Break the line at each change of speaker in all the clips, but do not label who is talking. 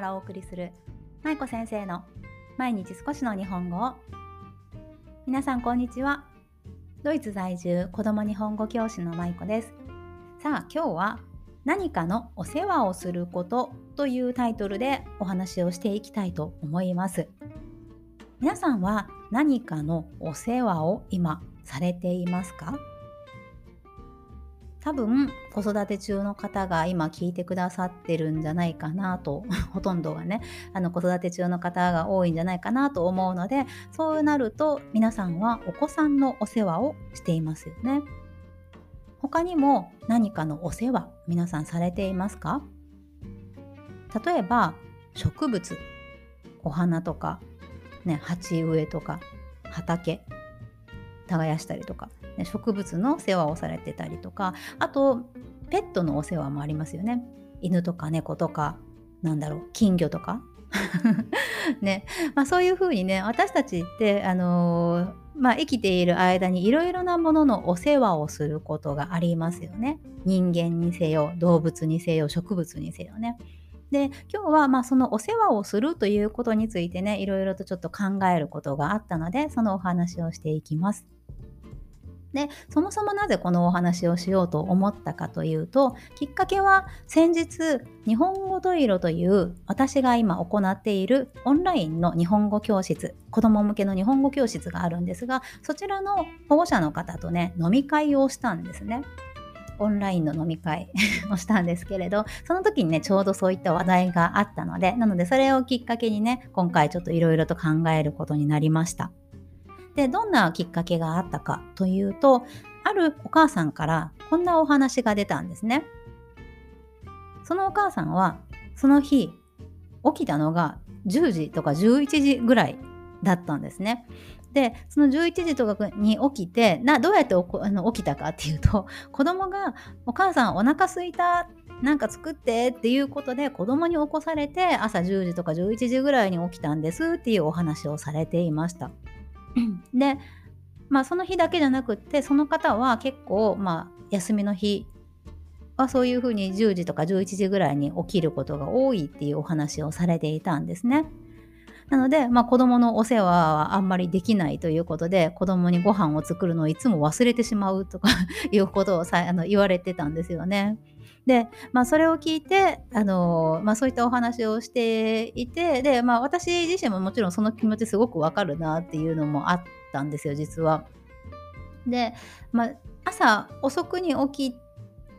からお送りする舞子先生の毎日少しの日本語を。皆さんこんにちは。ドイツ在住子供日本語教師の舞子です。さあ今日は何かのお世話をすることというタイトルでお話をしていきたいと思います。皆さんは何かのお世話を今されていますか？多分子育て中の方が今聞いてくださってるんじゃないかなと ほとんどがねあの子育て中の方が多いんじゃないかなと思うのでそうなると皆さんはお子さんのお世話をしていますよね。他にも何かのお世話皆さんされていますか？例えば植物お花とか、ね、鉢植えとか畑耕したりとか。植物の世話をされてたりとかあとペットのお世話もありますよね。犬とか猫とかなんだろう金魚とか。ね。まあ、そういうふうにね私たちってあのー、まあ、生きている間にいろいろなもののお世話をすることがありますよね。人間にせよ動物にせよ植物にせよね。で今日はまあそのお世話をするということについてねいろいろとちょっと考えることがあったのでそのお話をしていきます。でそもそもなぜこのお話をしようと思ったかというときっかけは先日日本語ドイロという私が今行っているオンラインの日本語教室子ども向けの日本語教室があるんですがそちらの保護者の方とね飲み会をしたんですね。オンラインの飲み会 をしたんですけれどその時にねちょうどそういった話題があったのでなのでそれをきっかけにね今回ちょっといろいろと考えることになりました。でどんなきっかけがあったかというとあるお母さんからこんなお話が出たんですね。そのお母さんはその日起きたのが10時とか11時ぐらいだったんですね。でその11時とかに起きてなどうやってあの起きたかっていうと 子供が「お母さんお腹すいたなんか作って」っていうことで子供に起こされて朝10時とか11時ぐらいに起きたんですっていうお話をされていました。で、まあ、その日だけじゃなくってその方は結構、まあ、休みの日はそういうふうに10時とか11時ぐらいに起きることが多いっていうお話をされていたんですね。なので、まあ、子供のお世話はあんまりできないということで子供にご飯を作るのをいつも忘れてしまうとか いうことをさあの言われてたんですよね。で、まあ、それを聞いて、あのまあ、そういったお話をしていてで、まあ、私自身ももちろんその気持ちすごくわかるなっていうのもあったんですよ実は。で、まあ、朝遅くに起き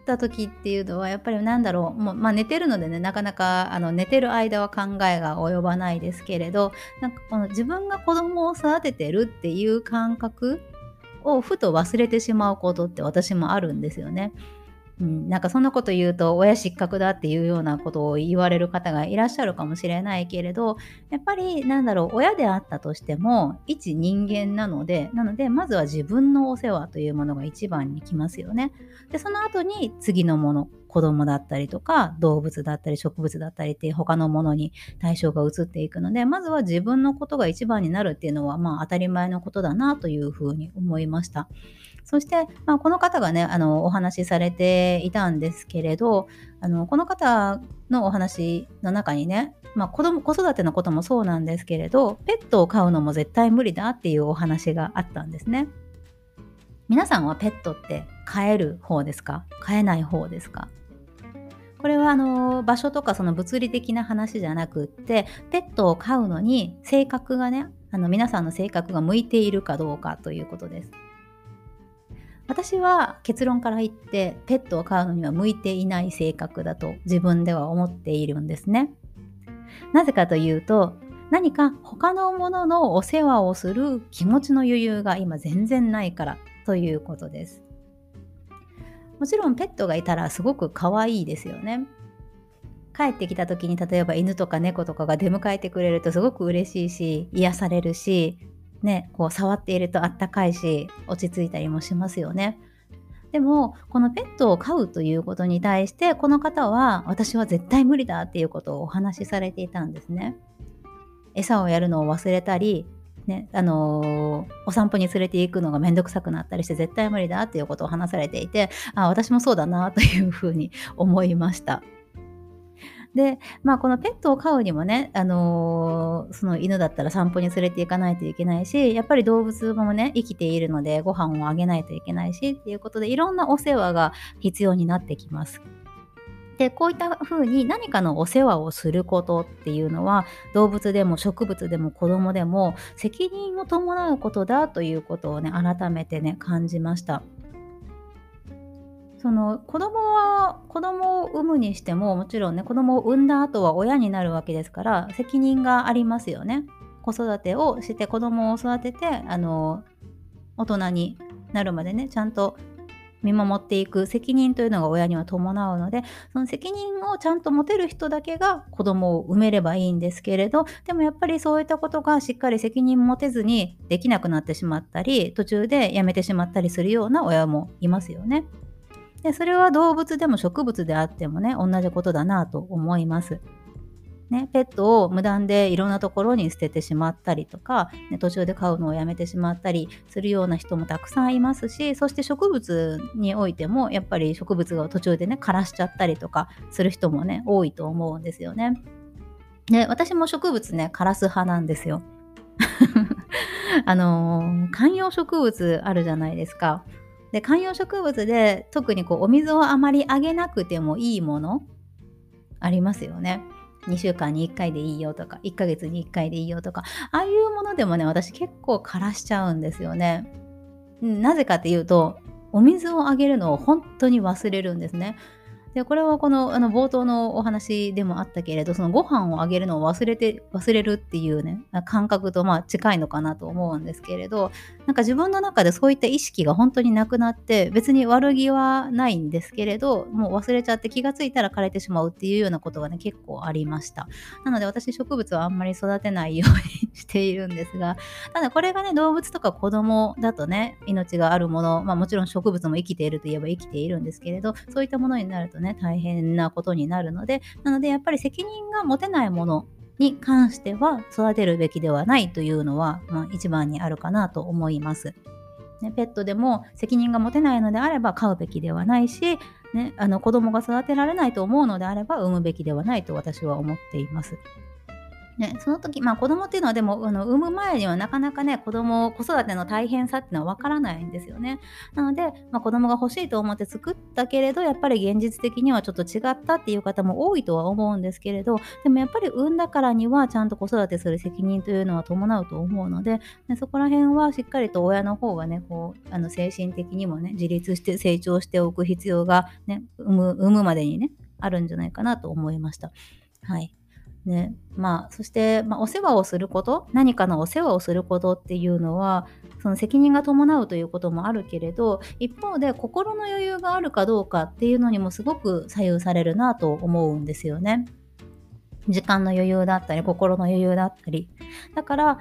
た時っていうのはやっぱりなんだろうもう、まあ、寝てるのでねなかなかあの寝てる間は考えが及ばないですけれどなんかこの自分が子供を育ててるっていう感覚をふと忘れてしまうことって私もあるんですよね。うん、なんかそんなこと言うと親失格だっていうようなことを言われる方がいらっしゃるかもしれないけれどやっぱりなんだろう親であったとしても一人間なのでなのでまずは自分のお世話というものが一番に来ますよね。でその後に次のもの子供だったりとか動物だったり植物だったりっていう他のものに対象が移っていくのでまずは自分のことが一番になるっていうのはまあ当たり前のことだなというふうに思いました。そして、まあ、この方がねあのお話しされていたんですけれどあのこの方のお話の中にね、まあ、子供子育てのこともそうなんですけれどペットを飼うのも絶対無理だっていうお話があったんですね。皆さんはペットって飼える方ですか？飼えない方ですか？これはあの場所とかその物理的な話じゃなくってペットを飼うのに性格がねあの皆さんの性格が向いているかどうかということです。私は結論から言ってペットを飼うのには向いていない性格だと自分では思っているんですね。なぜかというと何か他のもののお世話をする気持ちの余裕が今全然ないからということです。もちろんペットがいたらすごく可愛いですよね。帰ってきた時に例えば犬とか猫とかが出迎えてくれるとすごく嬉しいし癒されるしね、こう触っているとあったかいし落ち着いたりもしますよね。でもこのペットを飼うということに対してこの方は私は絶対無理だっていうことをお話しされていたんですね。餌をやるのを忘れたり、ねあのー、お散歩に連れて行くのがめんどくさくなったりして絶対無理だっていうことを話されていてあ私もそうだなというふうに思いました。で、まあ、このペットを飼うにもね、あのー、その犬だったら散歩に連れて行かないといけないし、やっぱり動物もね、生きているのでご飯をあげないといけないしっていうことで、いろんなお世話が必要になってきます。でこういったふうに何かのお世話をすることっていうのは動物でも植物でも子供でも責任を伴うことだということをね改めてね感じました。その子供は子供を産むにしてももちろんね子供を産んだ後は親になるわけですから責任がありますよね。子育てをして子供を育ててあの大人になるまでねちゃんと見守っていく責任というのが親には伴うのでその責任をちゃんと持てる人だけが子供を産めればいいんですけれどでもやっぱりそういったことがしっかり責任持てずにできなくなってしまったり途中でやめてしまったりするような親もいますよね。でそれは動物でも植物であってもね同じことだなと思います。ね、ペットを無断でいろんなところに捨ててしまったりとか、ね、途中で飼うのをやめてしまったりするような人もたくさんいますしそして植物においてもやっぱり植物が途中でね枯らしちゃったりとかする人もね多いと思うんですよね。で私も植物ね枯らす派なんですよ。あのー、観葉植物あるじゃないですか。で観葉植物で特にこうお水をあまりあげなくてもいいものありますよね。2週間に1回でいいよとか1ヶ月に1回でいいよとかああいうものでもね私結構枯らしちゃうんですよね。なぜかっていうとお水をあげるのを本当に忘れるんですね。でこれはこのあの冒頭のお話でもあったけれどそのご飯をあげるのを忘れて忘れるっていうね感覚とまあ近いのかなと思うんですけれどなんか自分の中でそういった意識が本当になくなって別に悪気はないんですけれどもう忘れちゃって気がついたら枯れてしまうっていうようなことがね結構ありました。なので私植物はあんまり育てないようにしているんですがただこれがね動物とか子供だとね命があるものまあもちろん植物も生きているといえば生きているんですけれどそういったものになるとね大変なことになるのでなのでやっぱり責任が持てないものに関しては育てるべきではないというのは、まあ、一番にあるかなと思います。ね、ペットでも責任が持てないのであれば飼うべきではないし、ね、あの子供が育てられないと思うのであれば産むべきではないと私は思っています。ね、その時、まあ子供っていうのはでも、あの産む前にはなかなかね、子供、子育ての大変さっていうのは分からないんですよね。なので、まあ、子供が欲しいと思って作ったけれど、やっぱり現実的にはちょっと違ったっていう方も多いとは思うんですけれど、でもやっぱり産んだからにはちゃんと子育てする責任というのは伴うと思うので、ね、そこら辺はしっかりと親の方がね、こう、あの精神的にもね、自立して成長しておく必要がね、産む産むまでにね、あるんじゃないかなと思いました。はい。ね、まあそして、まあ、お世話をすること何かのお世話をすることっていうのはその責任が伴うということもあるけれど一方で心の余裕があるかどうかっていうのにもすごく左右されるなと思うんですよね。時間の余裕だったり心の余裕だったりだから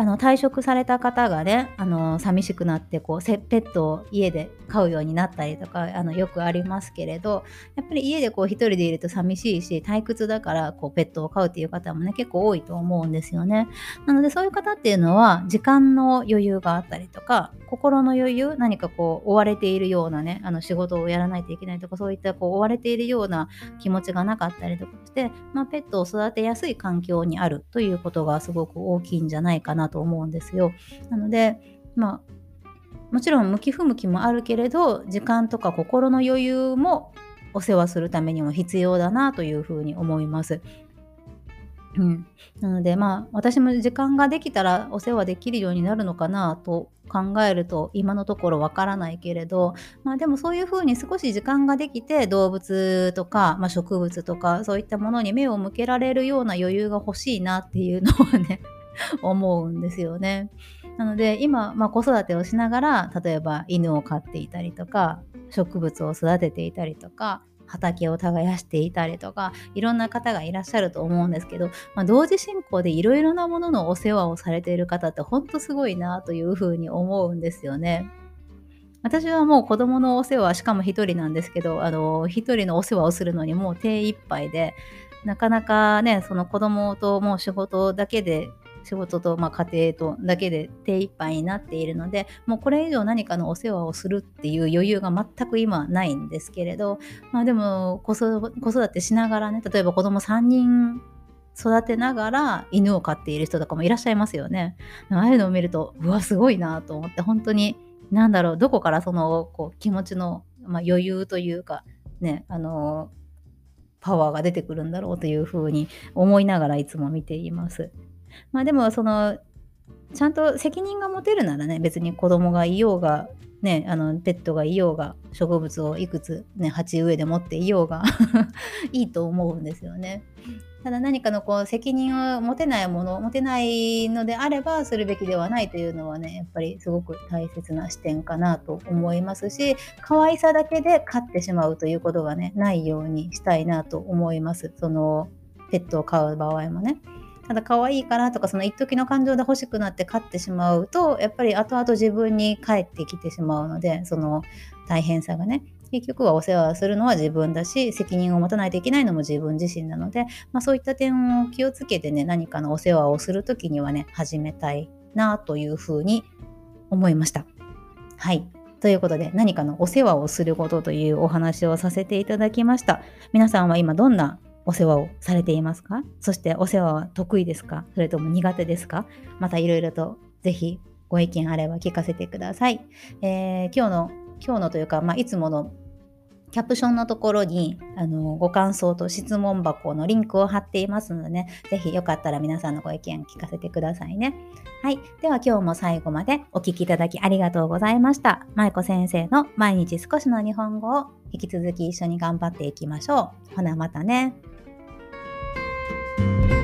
あの退職された方がねあの寂しくなってこうペットを家で飼うようになったりとかあのよくありますけれどやっぱり家でこう一人でいると寂しいし退屈だからこうペットを飼うっていう方もね結構多いと思うんですよね。なのでそういう方っていうのは時間の余裕があったりとか心の余裕何かこう追われているようなねあの仕事をやらないといけないとかそういったこう追われているような気持ちがなかったりとかして、まあ、ペットを育てやすい環境にあるということがすごく大きいんじゃないかなと思うんですよ。なのでまあもちろん向き不向きもあるけれど時間とか心の余裕もお世話するためにも必要だなというふうに思います。うん、なのでまあ私も時間ができたらお世話できるようになるのかなと考えると今のところわからないけれど、まあ、でもそういうふうに少し時間ができて動物とか、まあ、植物とかそういったものに目を向けられるような余裕が欲しいなっていうのはね 思うんですよね。なので今、まあ、子育てをしながら例えば犬を飼っていたりとか植物を育てていたりとか畑を耕していたりとかいろんな方がいらっしゃると思うんですけど、まあ、同時進行でいろいろなもののお世話をされている方ってほんとすごいなというふうに思うんですよね。私はもう子供のお世話しかも一人なんですけどあの一人のお世話をするのにもう手一杯でなかなかねその子供ともう仕事だけで仕事と、まあ、家庭とだけで手一杯になっているのでもうこれ以上何かのお世話をするっていう余裕が全く今ないんですけれど、まあ、でも子育てしながらね例えば子供3人育てながら犬を飼っている人とかもいらっしゃいますよね。ああいうのを見るとうわすごいなと思って本当に何だろうどこからそのこう気持ちの、まあ、余裕というかねあのパワーが出てくるんだろうというふうに思いながらいつも見ています。まあでもそのちゃんと責任が持てるならね別に子供がいようがね、あのペットがいようが植物をいくつ、ね、鉢植えで持っていようが いいと思うんですよね。ただ何かのこう責任を持てないもの持てないのであればするべきではないというのはねやっぱりすごく大切な視点かなと思いますし可愛さだけで飼ってしまうということがねないようにしたいなと思いますそのペットを飼う場合もね。ただ可愛いからとかその一時の感情で欲しくなって飼ってしまうとやっぱり後々自分に返ってきてしまうのでその大変さがね結局はお世話するのは自分だし責任を持たないといけないのも自分自身なので、まあ、そういった点を気をつけてね何かのお世話をする時にはね始めたいなというふうに思いました。はいということで何かのお世話をすることというお話をさせていただきました。皆さんは今どんなお世話をされていますか？そしてお世話は得意ですか？それとも苦手ですか？またいろいろとぜひご意見あれば聞かせてください。えー、今日の、今日のというか、まあ、いつものキャプションのところにあのご感想と質問箱のリンクを貼っていますのでね、ぜひよかったら皆さんのご意見聞かせてくださいね。はい。では今日も最後までお聴きいただきありがとうございました。舞子先生の毎日少しの日本語を引き続き一緒に頑張っていきましょう。ほなまたね。you